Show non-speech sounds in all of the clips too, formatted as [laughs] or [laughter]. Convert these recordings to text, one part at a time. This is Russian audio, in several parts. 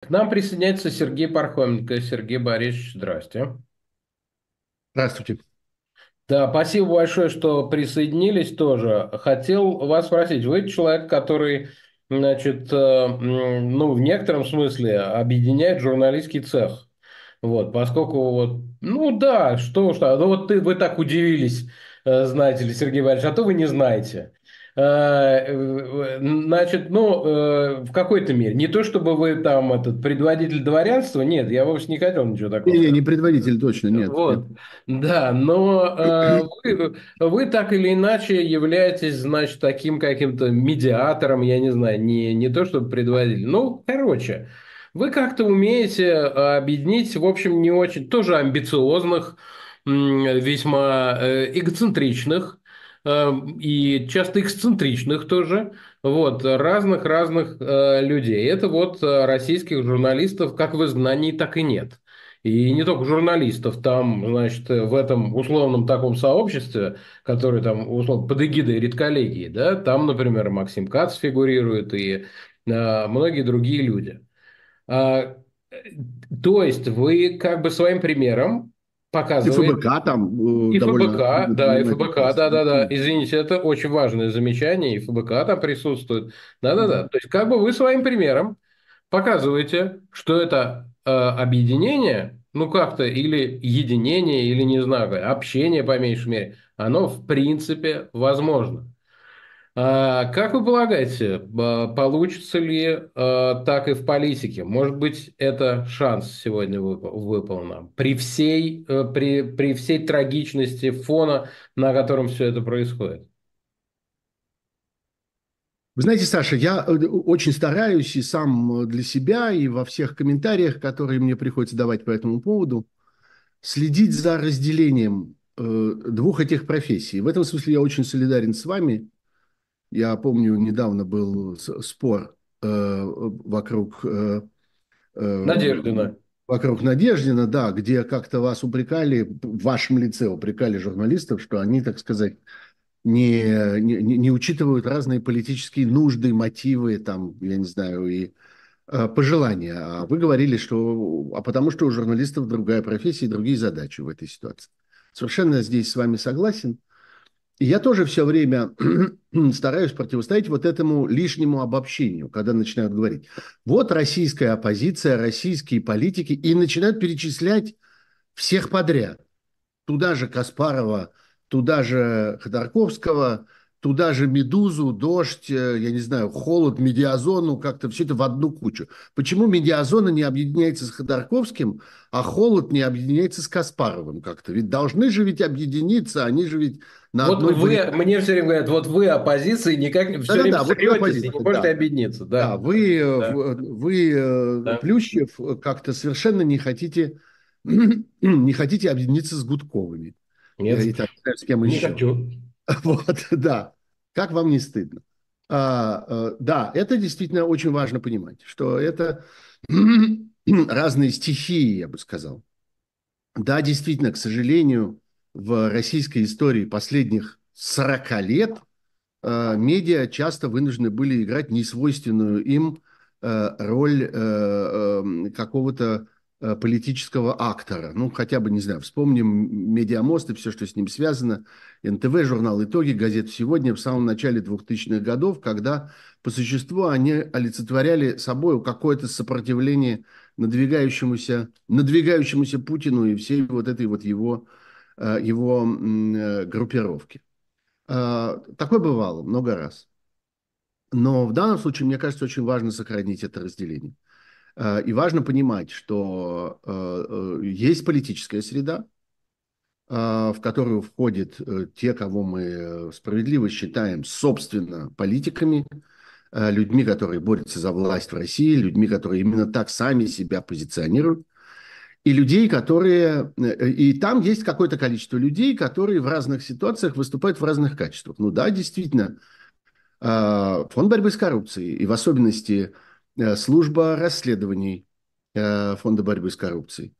К нам присоединяется Сергей Пархоменко. Сергей Борисович, здрасте. Здравствуйте. Да, спасибо большое, что присоединились тоже. Хотел вас спросить, вы человек, который, значит, э, ну, в некотором смысле объединяет журналистский цех. Вот, поскольку вот, ну да, что уж, ну вот ты, вы так удивились, э, знаете ли, Сергей Борисович, а то вы не знаете. Э, э, значит, ну, э, в какой-то мере. Не то, чтобы вы там этот предводитель дворянства, нет, я вовсе не хотел ничего такого. Не, не предводитель, точно, нет. Вот, нет. да, но вы, вы так или иначе являетесь, значит, таким каким-то медиатором, я не знаю, не, не то, чтобы предводитель. Ну, короче, вы как-то умеете объединить, в общем, не очень, тоже амбициозных, весьма эгоцентричных, и часто эксцентричных тоже, вот, разных-разных э, людей. Это вот э, российских журналистов как в изгнании, так и нет. И не только журналистов, там, значит, в этом условном таком сообществе, которое там условно под эгидой редколлегии, да, там, например, Максим Кац фигурирует и э, многие другие люди. А, э, то есть вы как бы своим примером показывает. И ФБК там э, И ФБК, да, и ФБК, да-да-да. Извините, это очень важное замечание, и ФБК там присутствует. Да-да-да. То есть как бы вы своим примером показываете, что это э, объединение, ну как-то, или единение, или не знаю, общение по меньшей мере, оно в принципе возможно. А как вы полагаете, получится ли а, так и в политике? Может быть, это шанс сегодня выпал нам при всей, э, при, при всей трагичности фона, на котором все это происходит? Вы знаете, Саша, я э, очень стараюсь и сам для себя, и во всех комментариях, которые мне приходится давать по этому поводу, следить за разделением э, двух этих профессий. В этом смысле я очень солидарен с вами – я помню, недавно был спор э, вокруг... Э, э, Надеждина. Вокруг Надеждина, да, где как-то вас упрекали, в вашем лице упрекали журналистов, что они, так сказать, не, не, не учитывают разные политические нужды, мотивы, там, я не знаю, и э, пожелания. А вы говорили, что... А потому что у журналистов другая профессия и другие задачи в этой ситуации. Совершенно здесь с вами согласен. Я тоже все время [clears throat] стараюсь противостоять вот этому лишнему обобщению, когда начинают говорить, вот российская оппозиция, российские политики, и начинают перечислять всех подряд. Туда же Каспарова, туда же Ходорковского – туда же «Медузу», «Дождь», э, я не знаю, «Холод», «Медиазону», как-то все это в одну кучу. Почему «Медиазона» не объединяется с Ходорковским, а «Холод» не объединяется с Каспаровым как-то? Ведь должны же ведь объединиться, они же ведь на вот одной... Вы, мне все время говорят, вот вы оппозиция, никак не все да, время да, да, вот не можете да. объединиться. Да, да вы, да. вы э, да. Плющев, как-то совершенно не хотите, [clears throat] не хотите объединиться с Гудковыми. Нет, и, так, с кем не еще. хочу. [laughs] Вот, да. Как вам не стыдно? А, а, да, это действительно очень важно понимать, что это [clears throat] разные стихии, я бы сказал. Да, действительно, к сожалению, в российской истории последних 40 лет э, медиа часто вынуждены были играть несвойственную им э, роль э, э, какого-то Э, политического актора. Ну, хотя бы, не знаю, вспомним «Медиамост» и все, что с ним связано, НТВ, журнал «Итоги», газет «Сегодня» в самом начале 2000-х годов, когда по существу они олицетворяли собой какое-то сопротивление надвигающемуся, надвигающемуся Путину и всей вот этой вот его, э, его э, группировки. Такое бывало много раз. Но в данном случае, мне кажется, очень важно сохранить это разделение. Э, и важно понимать, что э, э, есть политическая среда, в которую входят те, кого мы справедливо считаем, собственно, политиками, людьми, которые борются за власть в России, людьми, которые именно так сами себя позиционируют, и людей, которые... И там есть какое-то количество людей, которые в разных ситуациях выступают в разных качествах. Ну да, действительно, фонд борьбы с коррупцией, и в особенности служба расследований э, Фонда борьбы с коррупцией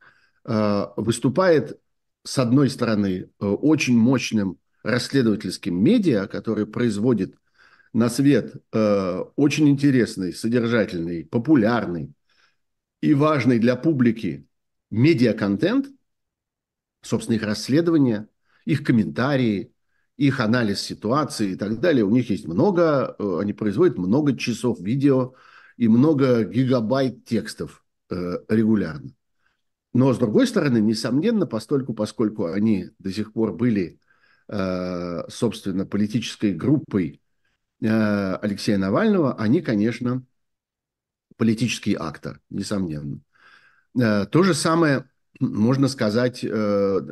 э, выступает, с одной стороны, очень мощным расследовательским медиа, который производит на свет очень интересный, содержательный, популярный, и важный для публики медиаконтент, собственно, их расследования, их комментарии, их анализ ситуации и так далее. У них есть много, э, они производят много часов видео и много гигабайт текстов э, регулярно. Но, с другой стороны, несомненно, постольку, поскольку они до сих пор были, э, собственно, политической группой Алексея Навального, они, конечно, политический актор, несомненно. То же самое можно сказать э,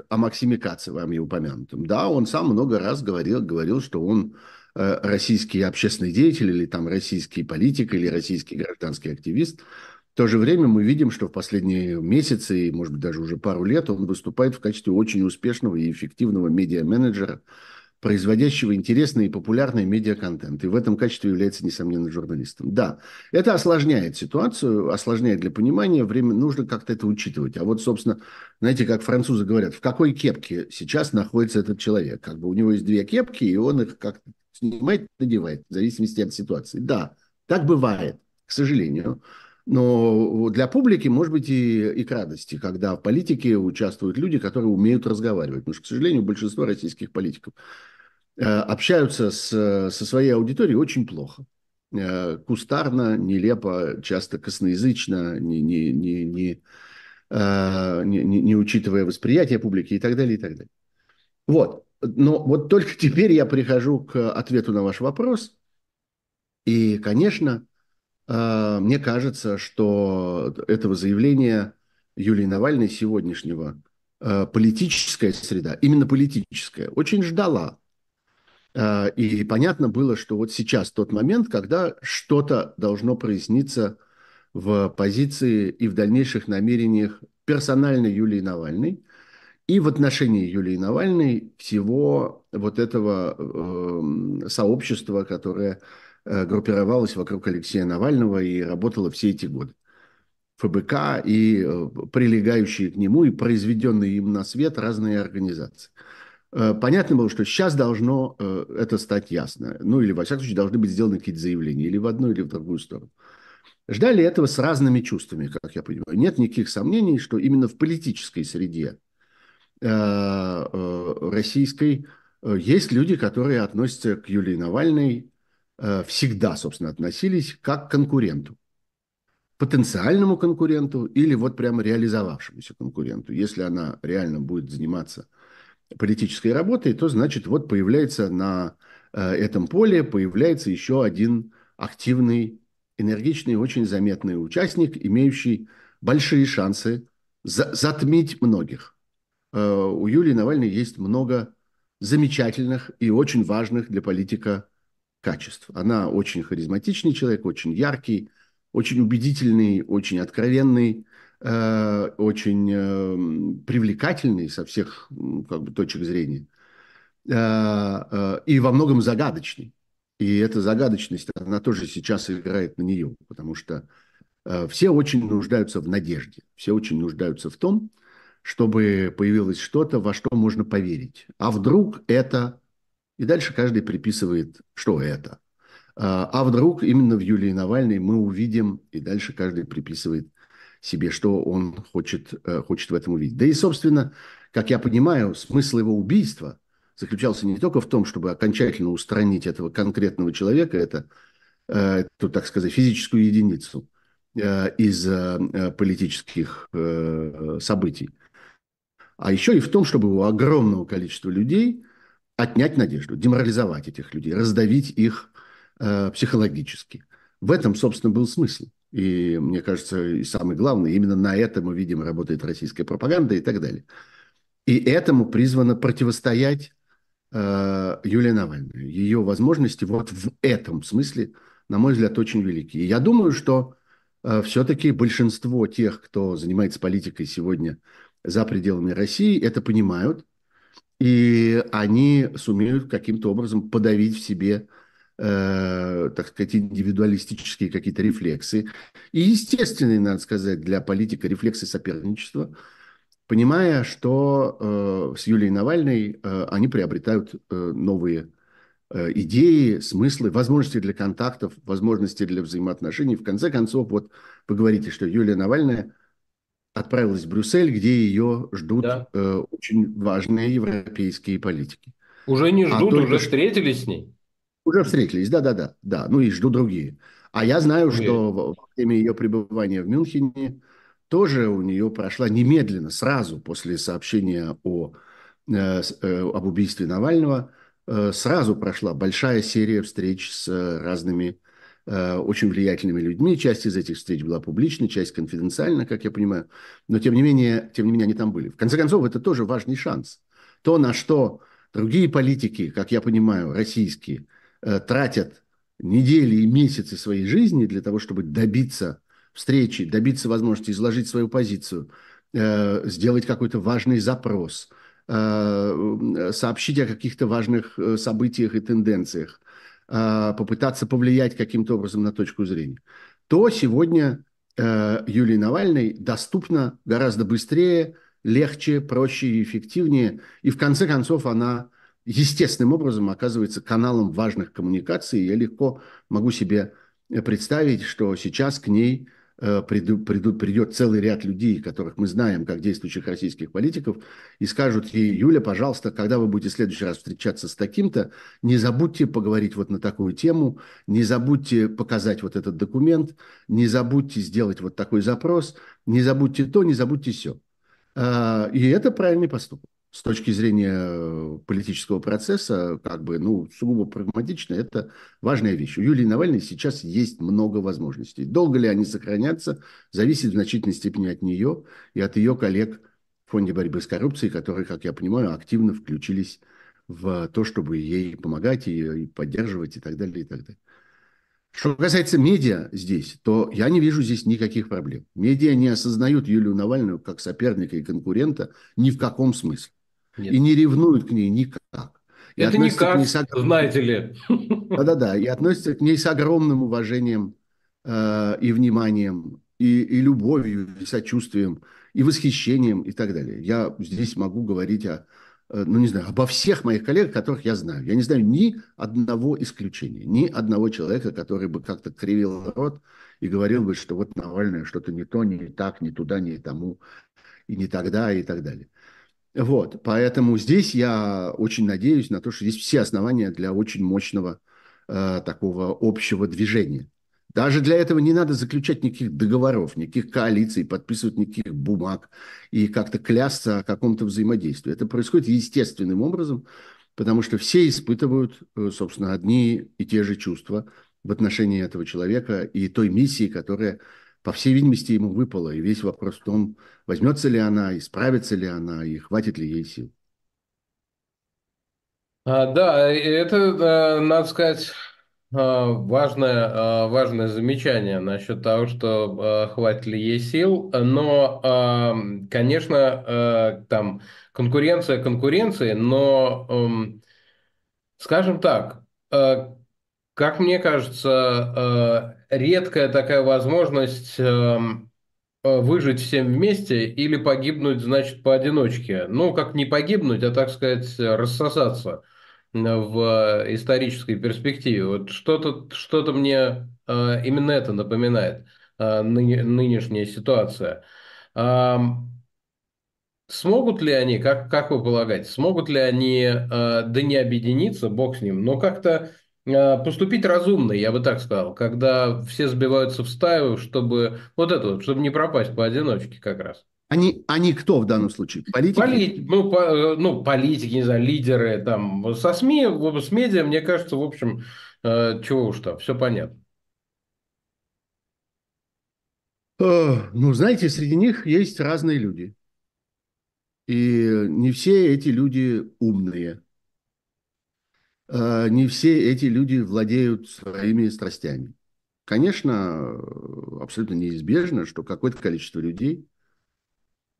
о Максиме Каце, вами упомянутом. Да, он сам много раз говорил, говорил что он э, российский общественный деятель или там российский политик или российский гражданский активист. В то же время мы видим, что в последние месяцы и, может быть, даже уже пару лет он выступает в качестве очень успешного и эффективного медиа-менеджера, производящего интересный и популярный медиаконтент. И в этом качестве является, несомненно, журналистом. Да, это осложняет ситуацию, осложняет для понимания. Время нужно как-то это учитывать. А вот, собственно, знаете, как французы говорят, в какой кепке сейчас находится этот человек? Как бы у него есть две кепки, и он их как-то снимает, надевает, в зависимости от ситуации. Да, так бывает, к сожалению. Но для публики, может быть, и, и к радости, когда в политике участвуют люди, которые умеют разговаривать. Потому что, к сожалению, большинство российских политиков э, общаются с, со своей аудиторией очень плохо. Э, кустарно, нелепо, часто косноязычно, не, не, не, э, не, не, не учитывая восприятие публики и так далее, и так далее. Вот. Но вот только теперь я прихожу к ответу на ваш вопрос. И, конечно, а, мне кажется, что этого заявления Юлии Навальной сегодняшнего а, политическая среда, именно политическая, очень ждала. А, и понятно было, что вот сейчас тот момент, когда что-то должно проясниться в позиции и в дальнейших намерениях персонально Юлии Навальной и в отношении Юлии Навальной всего вот этого э, сообщества, которое Э, группировалась вокруг Алексея Навального и работала все эти годы. ФБК и э, прилегающие к нему и произведенные им на свет разные организации. Э, понятно было, что сейчас должно это стать ясно. Ну или, во всяком случае, должны быть сделаны какие-то заявления или в одну, или в другую сторону. Ждали этого с разными чувствами, как я понимаю. Нет никаких сомнений, что именно в политической среде российской есть люди, которые относятся к Юлии Навальной Э, всегда, собственно, относились как к конкуренту. Потенциальному конкуренту или вот прямо реализовавшемуся конкуренту. Если она реально будет заниматься политической работой, то значит вот появляется на э, этом поле появляется еще один активный, энергичный, очень заметный участник, имеющий большие шансы за затмить многих. Э, у Юлии Навальной есть много замечательных и очень важных для политика качеств. Она очень харизматичный человек, очень яркий, очень убедительный, очень откровенный, э, очень э, привлекательный со всех как бы, точек зрения э, э, и во многом загадочный. И эта загадочность, она тоже сейчас играет на нее, потому что э, все очень нуждаются в надежде, все очень нуждаются в том, чтобы появилось что-то, во что можно поверить. А вдруг это и дальше каждый приписывает, что это. А, а вдруг именно в Юлии Навальной мы увидим, и дальше каждый приписывает себе, что он хочет, э, хочет в этом увидеть. Да и, собственно, как я понимаю, смысл его убийства заключался не только в том, чтобы окончательно устранить этого конкретного человека, это, э, эту, так сказать, физическую единицу э, из политических событий, а еще и в том, чтобы у огромного количества людей отнять надежду, деморализовать этих людей, раздавить их э, психологически. В этом, собственно, был смысл. И мне кажется, и самое главное, именно на это мы видим, работает российская пропаганда и так далее. И этому призвано противостоять э, Юлия Навальная. Ее возможности вот в этом смысле, на мой взгляд, очень велики. И я думаю, что э, все-таки большинство тех, кто занимается политикой сегодня за пределами России, это понимают и они сумеют каким-то образом подавить в себе, э, так сказать, индивидуалистические какие-то рефлексы. И естественные, надо сказать, для политика рефлексы соперничества, понимая, что э, с Юлией Навальной э, они приобретают э, новые э, идеи, смыслы, возможности для контактов, возможности для взаимоотношений. В конце концов, вот вы говорите, что Юлия Навальная отправилась в Брюссель, где ее ждут да. э, очень важные европейские политики. Уже не а ждут, а только... уже встретились с ней. Уже встретились, да-да-да, да, ну и ждут другие. А я знаю, Уверен. что во время ее пребывания в Мюнхене тоже у нее прошла немедленно, сразу после сообщения о, э, э, об убийстве Навального, э, сразу прошла большая серия встреч с разными очень влиятельными людьми. Часть из этих встреч была публичной, часть конфиденциальна, как я понимаю. Но тем не менее, тем не менее они там были. В конце концов, это тоже важный шанс. То, на что другие политики, как я понимаю, российские, э, тратят недели и месяцы своей жизни для того, чтобы добиться встречи, добиться возможности изложить свою позицию, э, сделать какой-то важный запрос, э, сообщить о каких-то важных э, событиях и тенденциях, попытаться повлиять каким-то образом на точку зрения, то сегодня Юлии Навальной доступно гораздо быстрее, легче, проще и эффективнее. И в конце концов она естественным образом оказывается каналом важных коммуникаций. Я легко могу себе представить, что сейчас к ней приду, приду, придет целый ряд людей, которых мы знаем как действующих российских политиков, и скажут ей, Юля, пожалуйста, когда вы будете в следующий раз встречаться с таким-то, не забудьте поговорить вот на такую тему, не забудьте показать вот этот документ, не забудьте сделать вот такой запрос, не забудьте то, не забудьте все. А, и это правильный поступок с точки зрения э, политического процесса, как бы, ну, сугубо прагматично, это важная вещь. У Юлии Навальной сейчас есть много возможностей. Долго ли они сохранятся, зависит в значительной степени от нее и от ее коллег в Фонде борьбы с коррупцией, которые, как я понимаю, активно включились в то, чтобы ей помогать и поддерживать и так далее, и так далее. Что касается медиа здесь, то я не вижу здесь никаких проблем. Медиа не осознают Юлию Навальную как соперника и конкурента ни в каком смысле. Нет. И не ревнуют к ней никак. И Это никак, с... знаете ли. [laughs] Да-да-да, и относятся к ней с огромным уважением э, и вниманием, и, и любовью, и сочувствием, и восхищением, и так далее. Я здесь могу говорить о, э, ну не знаю, обо всех моих коллегах, которых я знаю. Я не знаю ни одного исключения, ни одного человека, который бы как-то кривил рот и говорил бы, что вот Навальный что-то не то, не так, не туда, не тому, и не тогда, и так далее. Вот, поэтому здесь я очень надеюсь на то, что есть все основания для очень мощного э, такого общего движения. Даже для этого не надо заключать никаких договоров, никаких коалиций, подписывать никаких бумаг и как-то клясться о каком-то взаимодействии. Это происходит естественным образом, потому что все испытывают, э, собственно, одни и те же чувства в отношении этого человека и той миссии, которая по всей видимости, ему выпало. И весь вопрос в том, возьмется ли она, исправится ли она, и хватит ли ей сил. А, да, это, надо сказать, а, важное, а, важное замечание насчет того, что хватит ли ей сил. Но, конечно, там конкуренция конкуренции, но, скажем так, как мне кажется, редкая такая возможность эм, э, выжить всем вместе или погибнуть, значит, поодиночке. Ну, как не погибнуть, а, так сказать, рассосаться в исторической перспективе. Вот что-то что мне э, именно это напоминает, э, нынешняя ситуация. Смогут ли они, как, как вы полагаете, смогут ли они, да не объединиться, бог с ним, но как-то Э, поступить разумно, я бы так сказал, когда все сбиваются в стаю, чтобы вот это вот, чтобы не пропасть поодиночке как раз. Они, они кто в данном случае? Политики? Поли, ну, по, ну, политики, не знаю, лидеры там. Со СМИ, с медиа, мне кажется, в общем, э, чего уж там, все понятно. Э, ну, знаете, среди них есть разные люди. И не все эти люди умные. Э, не все эти люди владеют своими страстями. Конечно, абсолютно неизбежно, что какое-то количество людей,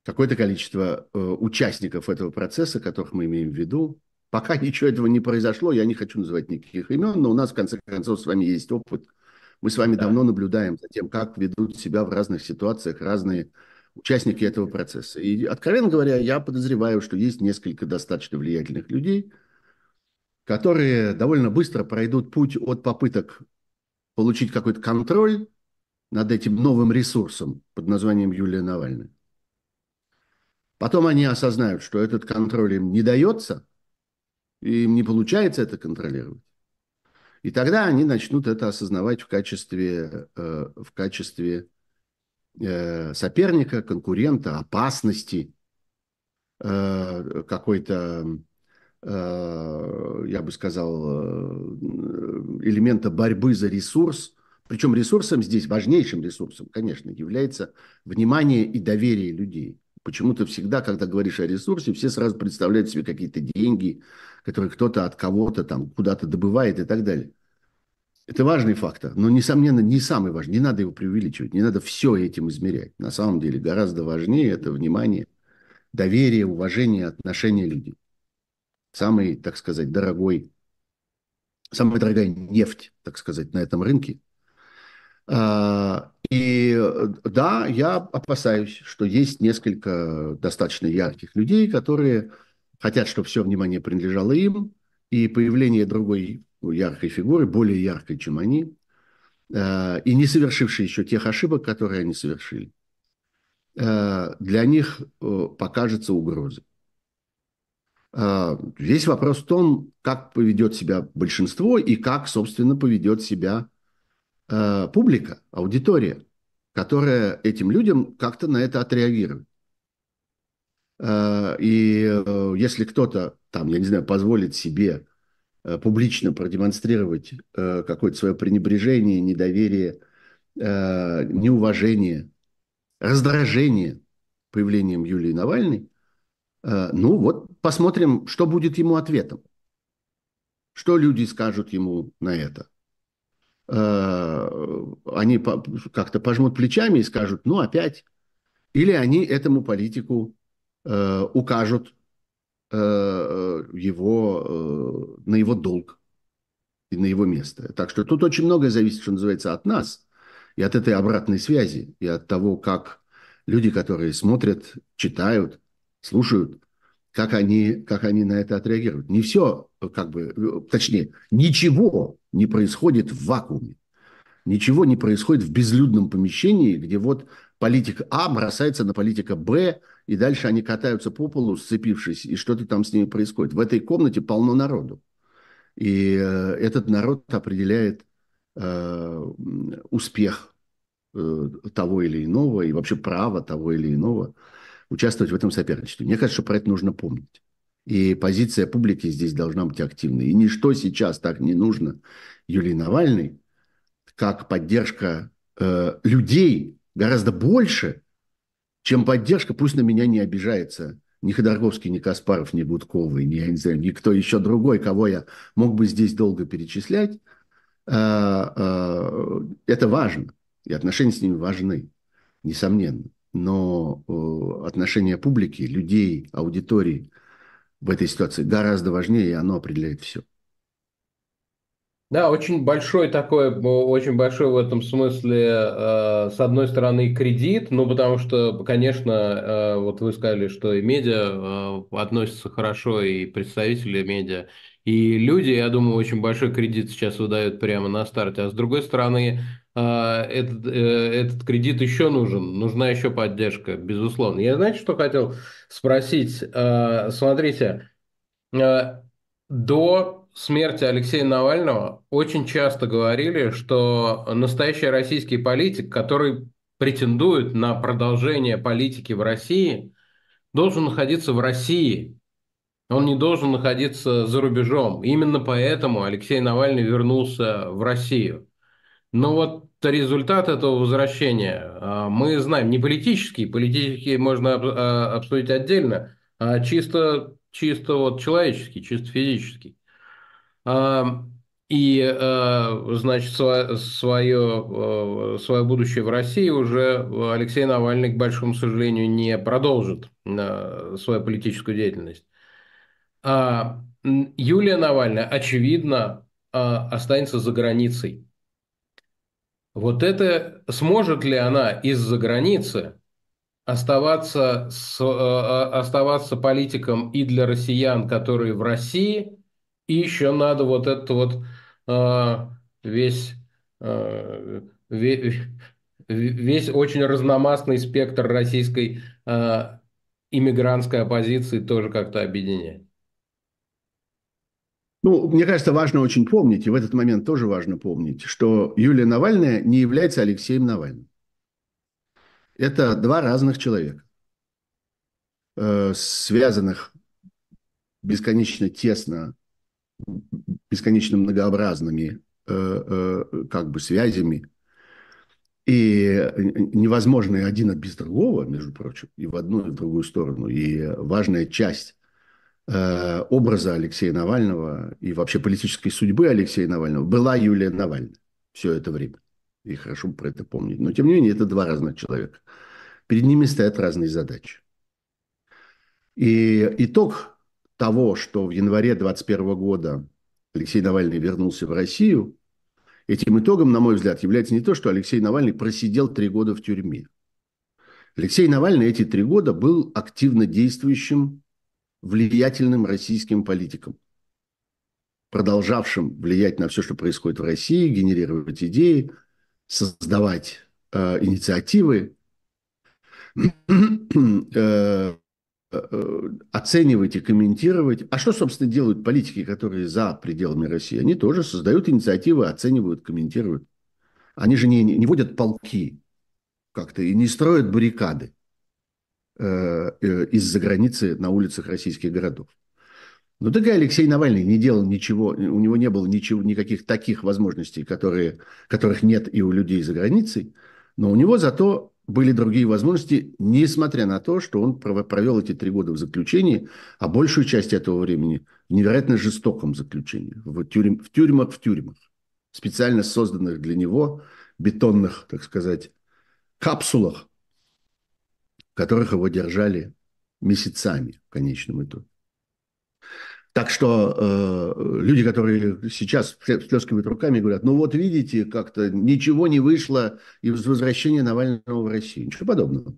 какое-то количество э, участников этого процесса, которых мы имеем в виду, пока [laughs] ничего этого не произошло, я не хочу называть никаких имен, но у нас, в конце концов, с вами есть опыт. Мы с вами да. давно наблюдаем за тем, как ведут себя в разных ситуациях разные участники этого процесса. И, откровенно говоря, я подозреваю, что есть несколько достаточно влиятельных людей – которые довольно быстро пройдут путь от попыток получить какой-то контроль над этим новым ресурсом под названием Юлия Навальная. Потом они осознают, что этот контроль им не дается, и им не получается это контролировать. И тогда они начнут это осознавать в качестве, э, в качестве э, соперника, конкурента, опасности, э, какой-то, я бы сказал, элемента борьбы за ресурс. Причем ресурсом здесь, важнейшим ресурсом, конечно, является внимание и доверие людей. Почему-то всегда, когда говоришь о ресурсе, все сразу представляют себе какие-то деньги, которые кто-то от кого-то там куда-то добывает и так далее. Это важный фактор, но, несомненно, не самый важный. Не надо его преувеличивать, не надо все этим измерять. На самом деле гораздо важнее это внимание, доверие, уважение, отношение людей. Самый, так сказать, дорогой, самая дорогая нефть, так сказать, на этом рынке. А, и да, я опасаюсь, что есть несколько достаточно ярких людей, которые хотят, чтобы все внимание принадлежало им, и появление другой яркой фигуры, более яркой, чем они, э, и не совершившие еще тех ошибок, которые они совершили, э, для них э, покажется угрозой. Весь вопрос в том, как поведет себя большинство и как, собственно, поведет себя публика, аудитория, которая этим людям как-то на это отреагирует. И если кто-то там, я не знаю, позволит себе Э, публично продемонстрировать э, какое-то свое пренебрежение, недоверие, э, неуважение, раздражение появлением Юлии Навальной, ну вот посмотрим, что будет ему ответом. Что люди скажут ему на это? Они как-то пожмут плечами и скажут, ну опять. Или они этому политику укажут Э, его, э, на его долг и на его место. Так что тут очень многое зависит, что называется, от нас и от этой обратной связи, и от того, как люди, которые смотрят, читают, слушают, как они, как они на это отреагируют. Не все, как бы, точнее, ничего не происходит в вакууме. Ничего не происходит в безлюдном помещении, где вот политик А бросается на политика Б, и дальше они катаются по полу, сцепившись, и что-то там с ними происходит. В этой комнате полно народу. И э, этот народ определяет э, успех э, того или иного, и вообще право того или иного участвовать в этом соперничестве. Мне кажется, что про это нужно помнить. И позиция публики здесь должна быть активной. И ничто сейчас так не нужно Юлии Навальной, как поддержка э, людей, гораздо больше, чем поддержка, пусть на меня не обижается ни Ходорковский, ни Каспаров, ни Будковый, ни, я не знаю, никто еще другой, кого я мог бы здесь долго перечислять. А, а, это важно, и отношения с ними важны, несомненно. Но отношения публики, людей, аудитории в этой ситуации гораздо важнее, и оно определяет все. Да, очень большой такой, очень большой в этом смысле, э, с одной стороны, кредит, ну, потому что, конечно, э, вот вы сказали, что и медиа э, относятся хорошо, и представители медиа, и люди, я думаю, очень большой кредит сейчас выдают прямо на старте, а с другой стороны, этот, этот кредит еще нужен, нужна еще поддержка, безусловно. Я, знаете, что хотел спросить? Смотрите, до смерти Алексея Навального очень часто говорили, что настоящий российский политик, который претендует на продолжение политики в России, должен находиться в России. Он не должен находиться за рубежом. Именно поэтому Алексей Навальный вернулся в Россию. Но вот результат этого возвращения а, мы знаем не политический, политический можно а, обсудить отдельно, а чисто, чисто вот человеческий, чисто физический. И, э, значит, свое, свое, будущее в России уже Алексей Навальный, к большому сожалению, не продолжит свою политическую деятельность. А Юлия Навальная, очевидно, останется за границей. Вот это сможет ли она из-за границы оставаться, с, оставаться политиком и для россиян, которые в России – И еще надо вот этот вот э, весь, э, весь, очень разномастный спектр российской э, иммигрантской оппозиции тоже как-то объединять. Ну, мне кажется, важно очень помнить, и в этот момент тоже важно помнить, что Юлия Навальная не является Алексеем Навальным. Это два разных человека, э, связанных бесконечно тесно, бесконечно многообразными э, э, как бы связями, и невозможно один без другого, между прочим, и в одну, и в другую сторону. И важная часть образа Алексея Навального и вообще политической судьбы Алексея Навального была Юлия Навальная все это время. И хорошо про это помнить. Но, тем не менее, это два разных человека. Перед ними стоят разные задачи. И итог того, что в январе 2021 года Алексей Навальный вернулся в Россию, этим итогом, на мой взгляд, является не то, что Алексей Навальный просидел три года в тюрьме. Алексей Навальный эти три года был активно действующим влиятельным российским политикам, продолжавшим влиять на все, что происходит в России, генерировать идеи, создавать э, инициативы, [clears throat] э, э, оценивать и комментировать. А что, собственно, делают политики, которые за пределами России? Они тоже создают инициативы, оценивают, комментируют. Они же не, не водят полки как-то и не строят баррикады. Э, из-за границы на улицах российских городов. Но так и Алексей Навальный не делал ничего, у него не было ничего, никаких таких возможностей, которые, которых нет и у людей за границей, но у него зато были другие возможности, несмотря на то, что он провел эти три года в заключении, а большую часть этого времени в невероятно жестоком заключении, в, тюрьм, в тюрьмах, в тюрьмах, специально созданных для него бетонных, так сказать, капсулах, которых его держали месяцами в конечном итоге. Так что э, люди, которые сейчас всплескивают руками, говорят, ну вот видите, как-то ничего не вышло из возвращения Навального в Россию. Ничего подобного.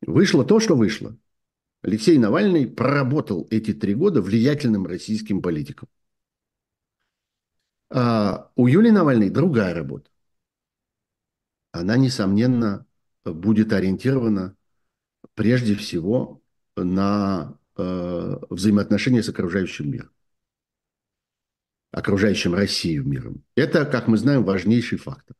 Вышло то, что вышло. Алексей Навальный проработал эти три года влиятельным российским политиком. А у Юлии Навальной другая работа. Она, несомненно, будет ориентирована прежде всего на э, взаимоотношения с окружающим миром, окружающим Россию миром. Это, как мы знаем, важнейший фактор.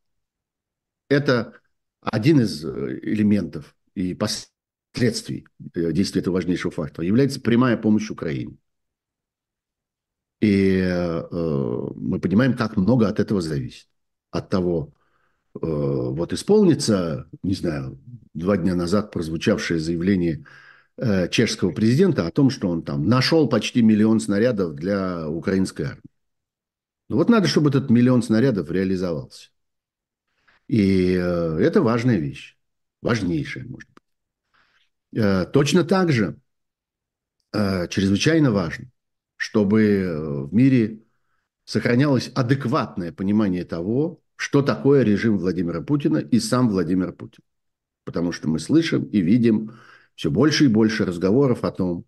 Это один из э, элементов и последствий э, действия этого важнейшего фактора является прямая помощь Украине. И э, мы понимаем, как много от этого зависит. От того, Э, вот исполнится, не знаю, два дня назад прозвучавшее заявление э, чешского президента о том, что он там нашел почти миллион снарядов для украинской армии. Ну вот надо, чтобы этот миллион снарядов реализовался. И э, это важная вещь, важнейшая, может быть. Точно так же чрезвычайно важно, чтобы в мире сохранялось адекватное понимание того, что такое режим Владимира Путина и сам Владимир Путин. Потому что мы слышим и видим все больше и больше разговоров о том,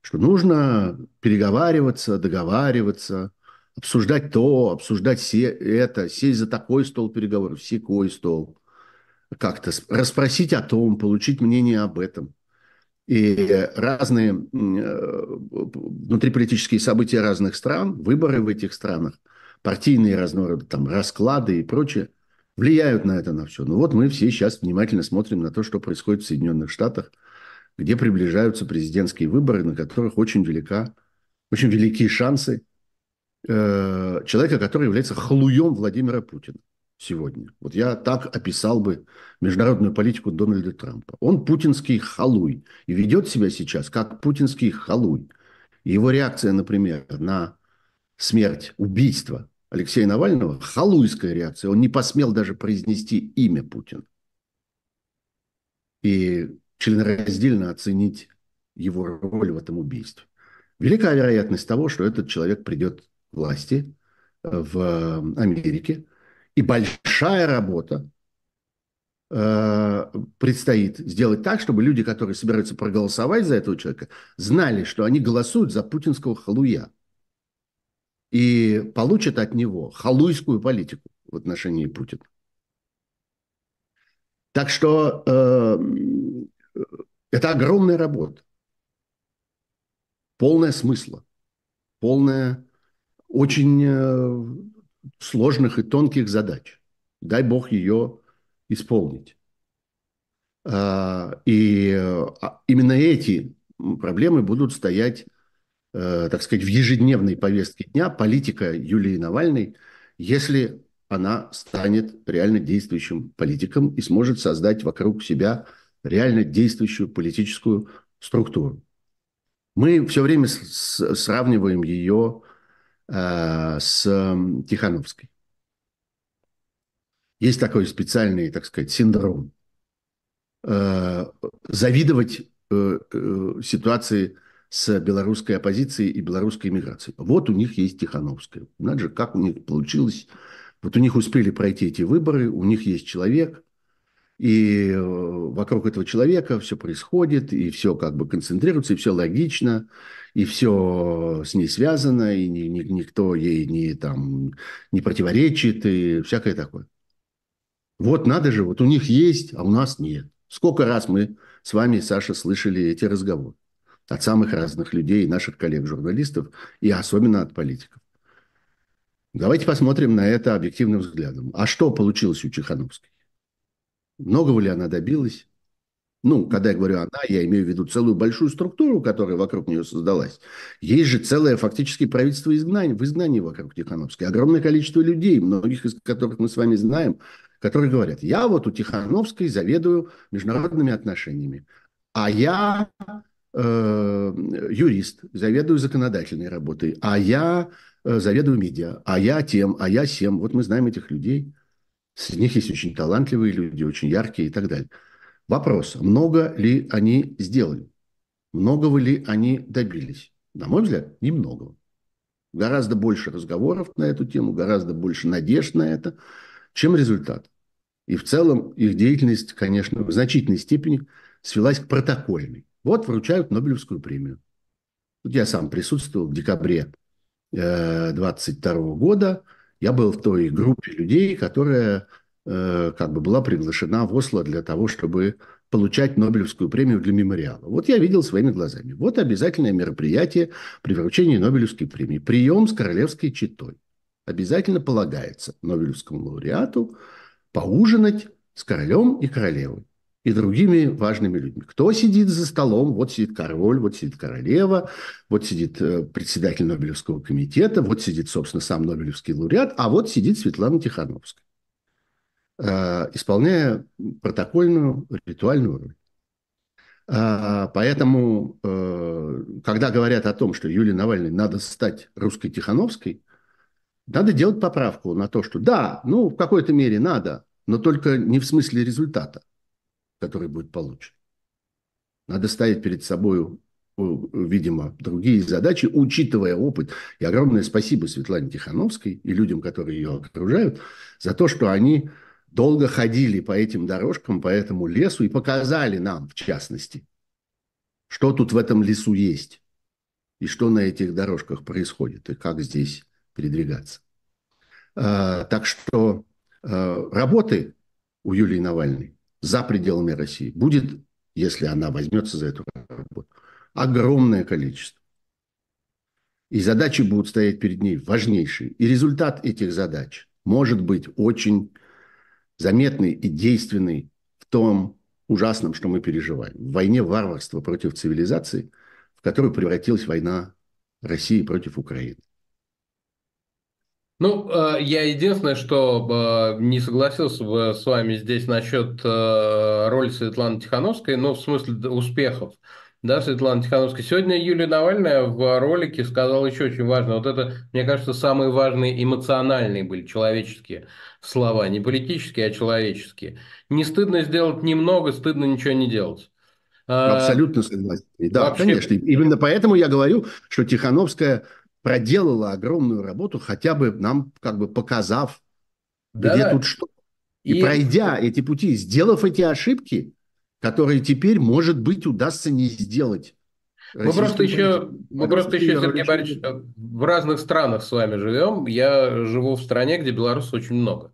что нужно переговариваться, договариваться, обсуждать то, обсуждать все это, сесть за такой стол переговоров, секой стол, как-то расспросить о том, получить мнение об этом. И разные э, внутриполитические события разных стран, выборы в этих странах – партийные разного рода там расклады и прочее влияют на это на все. Ну вот мы все сейчас внимательно смотрим на то, что происходит в Соединенных Штатах, где приближаются президентские выборы, на которых очень велика, очень великие шансы э, человека, который является халуем Владимира Путина сегодня. Вот я так описал бы международную политику Дональда Трампа. Он путинский халуй и ведет себя сейчас как путинский халуй. Его реакция, например, на смерть, убийство Алексея Навального, халуйская реакция. Он не посмел даже произнести имя Путина. И членораздельно оценить его роль в этом убийстве. Велика вероятность того, что этот человек придет к власти э, в Америке, и большая работа э, предстоит сделать так, чтобы люди, которые собираются проголосовать за этого человека, знали, что они голосуют за путинского халуя. И получат от него халуйскую политику в отношении Путина. Так что э, это огромная работа, полная смысла, полная очень э, сложных и тонких задач. Дай бог ее исполнить. А, и а, именно эти проблемы будут стоять, э, так сказать, в ежедневной повестке дня политика Юлии Навальной, если она станет реально действующим политиком и сможет создать вокруг себя реально действующую политическую структуру. Мы все время сравниваем ее э, с Тихановской. Есть такой специальный, так сказать, синдром. Э, завидовать э, ситуации с белорусской оппозицией и белорусской миграцией. Вот у них есть Тихановская. Надо же, как у них получилось вот у них успели пройти эти выборы, у них есть человек, и э, вокруг этого человека все происходит, и все как бы концентрируется, и все логично, и все с ней связано, и ни, ни, никто ей не, там, не противоречит, и всякое такое. Вот надо же, вот у них есть, а у нас нет. Сколько раз мы с вами, Саша, слышали эти разговоры от самых разных людей, наших коллег-журналистов, и особенно от политиков. Давайте посмотрим на это объективным взглядом. А что получилось у Чехановской? Многого ли она добилась? Ну, когда я говорю она, я имею в виду целую большую структуру, которая вокруг нее создалась. Есть же целое фактически правительство изгнания, в изгнании вокруг Тихановской. Огромное количество людей, многих из которых мы с вами знаем, которые говорят, я вот у Тихановской заведую международными отношениями, а я э, юрист, заведую законодательной работой, а я Э, заведую медиа, а я тем, а я всем. Вот мы знаем этих людей. Среди них есть очень талантливые люди, очень яркие и так далее. Вопрос, много ли они сделали? Многого ли они добились? На мой взгляд, немного. Гораздо больше разговоров на эту тему, гораздо больше надежд на это, чем результат. И в целом их деятельность, конечно, в значительной степени свелась к протокольной. Вот вручают Нобелевскую премию. Тут я сам присутствовал в декабре 22 года я был в той группе людей, которая э, как бы была приглашена в Осло для того, чтобы получать Нобелевскую премию для мемориала. Вот я видел своими глазами. Вот обязательное мероприятие при вручении Нобелевской премии. Прием с королевской четой. Обязательно полагается Нобелевскому лауреату поужинать с королем и королевой и другими важными людьми. Кто сидит за столом? Вот сидит король, вот сидит королева, вот сидит э, председатель Нобелевского комитета, вот сидит, собственно, сам Нобелевский лауреат, а вот сидит Светлана Тихановская, э, исполняя протокольную ритуальную роль. А, поэтому, э, когда говорят о том, что Юлии Навальной надо стать русской Тихановской, надо делать поправку на то, что да, ну, в какой-то мере надо, но только не в смысле результата который будет получен. Надо ставить перед собой, видимо, другие задачи, учитывая опыт. И огромное спасибо Светлане Тихановской и людям, которые ее окружают, за то, что они долго ходили по этим дорожкам, по этому лесу и показали нам, в частности, что тут в этом лесу есть и что на этих дорожках происходит, и как здесь передвигаться. А, так что а, работы у Юлии Навальной за пределами России будет, если она возьмется за эту работу, огромное количество. И задачи будут стоять перед ней важнейшие. И результат этих задач может быть очень заметный и действенный в том ужасном, что мы переживаем. В войне варварства против цивилизации, в которую превратилась война России против Украины. Ну, э, я единственное, что э, не согласился бы с вами здесь насчет э, роли Светланы Тихановской, ну, в смысле успехов. Да, Светлана Тихановская. Сегодня Юлия Навальная в ролике сказала еще очень важно. Вот это, мне кажется, самые важные эмоциональные были человеческие слова. Не политические, а человеческие. Не стыдно сделать немного, стыдно ничего не делать. Абсолютно согласен. Да, Вообще... конечно. Именно поэтому я говорю, что Тихановская проделала огромную работу, хотя бы нам как бы показав, да, где тут что. И, и пройдя эти пути, сделав эти ошибки, которые теперь, может быть, удастся не сделать Мы просто еще, мы просто еще, Сергей Борисович, в разных странах с вами живем. Я живу в стране, где белорусов очень много.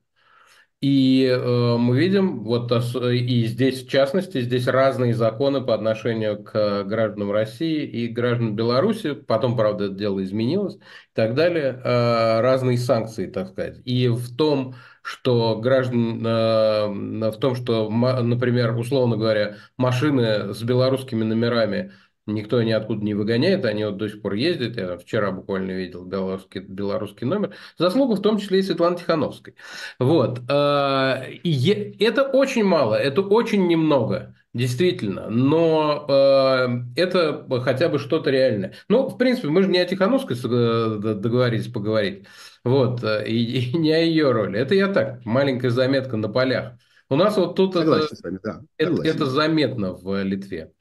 И э, мы видим, вот и здесь в частности, здесь разные законы по отношению к гражданам России и гражданам Беларуси, потом, правда, это дело изменилось и так далее, э, разные санкции, так сказать. И в том, что граждан, э, в том, что, например, условно говоря, машины с белорусскими номерами Никто ниоткуда не выгоняет, они вот до сих пор ездят. Я вчера буквально видел белорусский, белорусский номер. Заслуга в том числе и Светланы Тихановской. Вот. А, это очень мало, это очень немного. Действительно, но э, это хотя бы что-то реальное. Ну, в принципе, мы же не о Тихановской договорились поговорить, вот, и, и не о ее роли. Это я так, маленькая заметка на полях. У нас вот тут Согласен это, с вами, да. это, это заметно в Литве.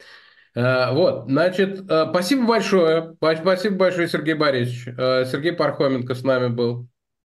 Э, вот, значит, э, спасибо большое. Спасибо большое, Сергей Борисович. Э, Сергей Пархоменко с нами был.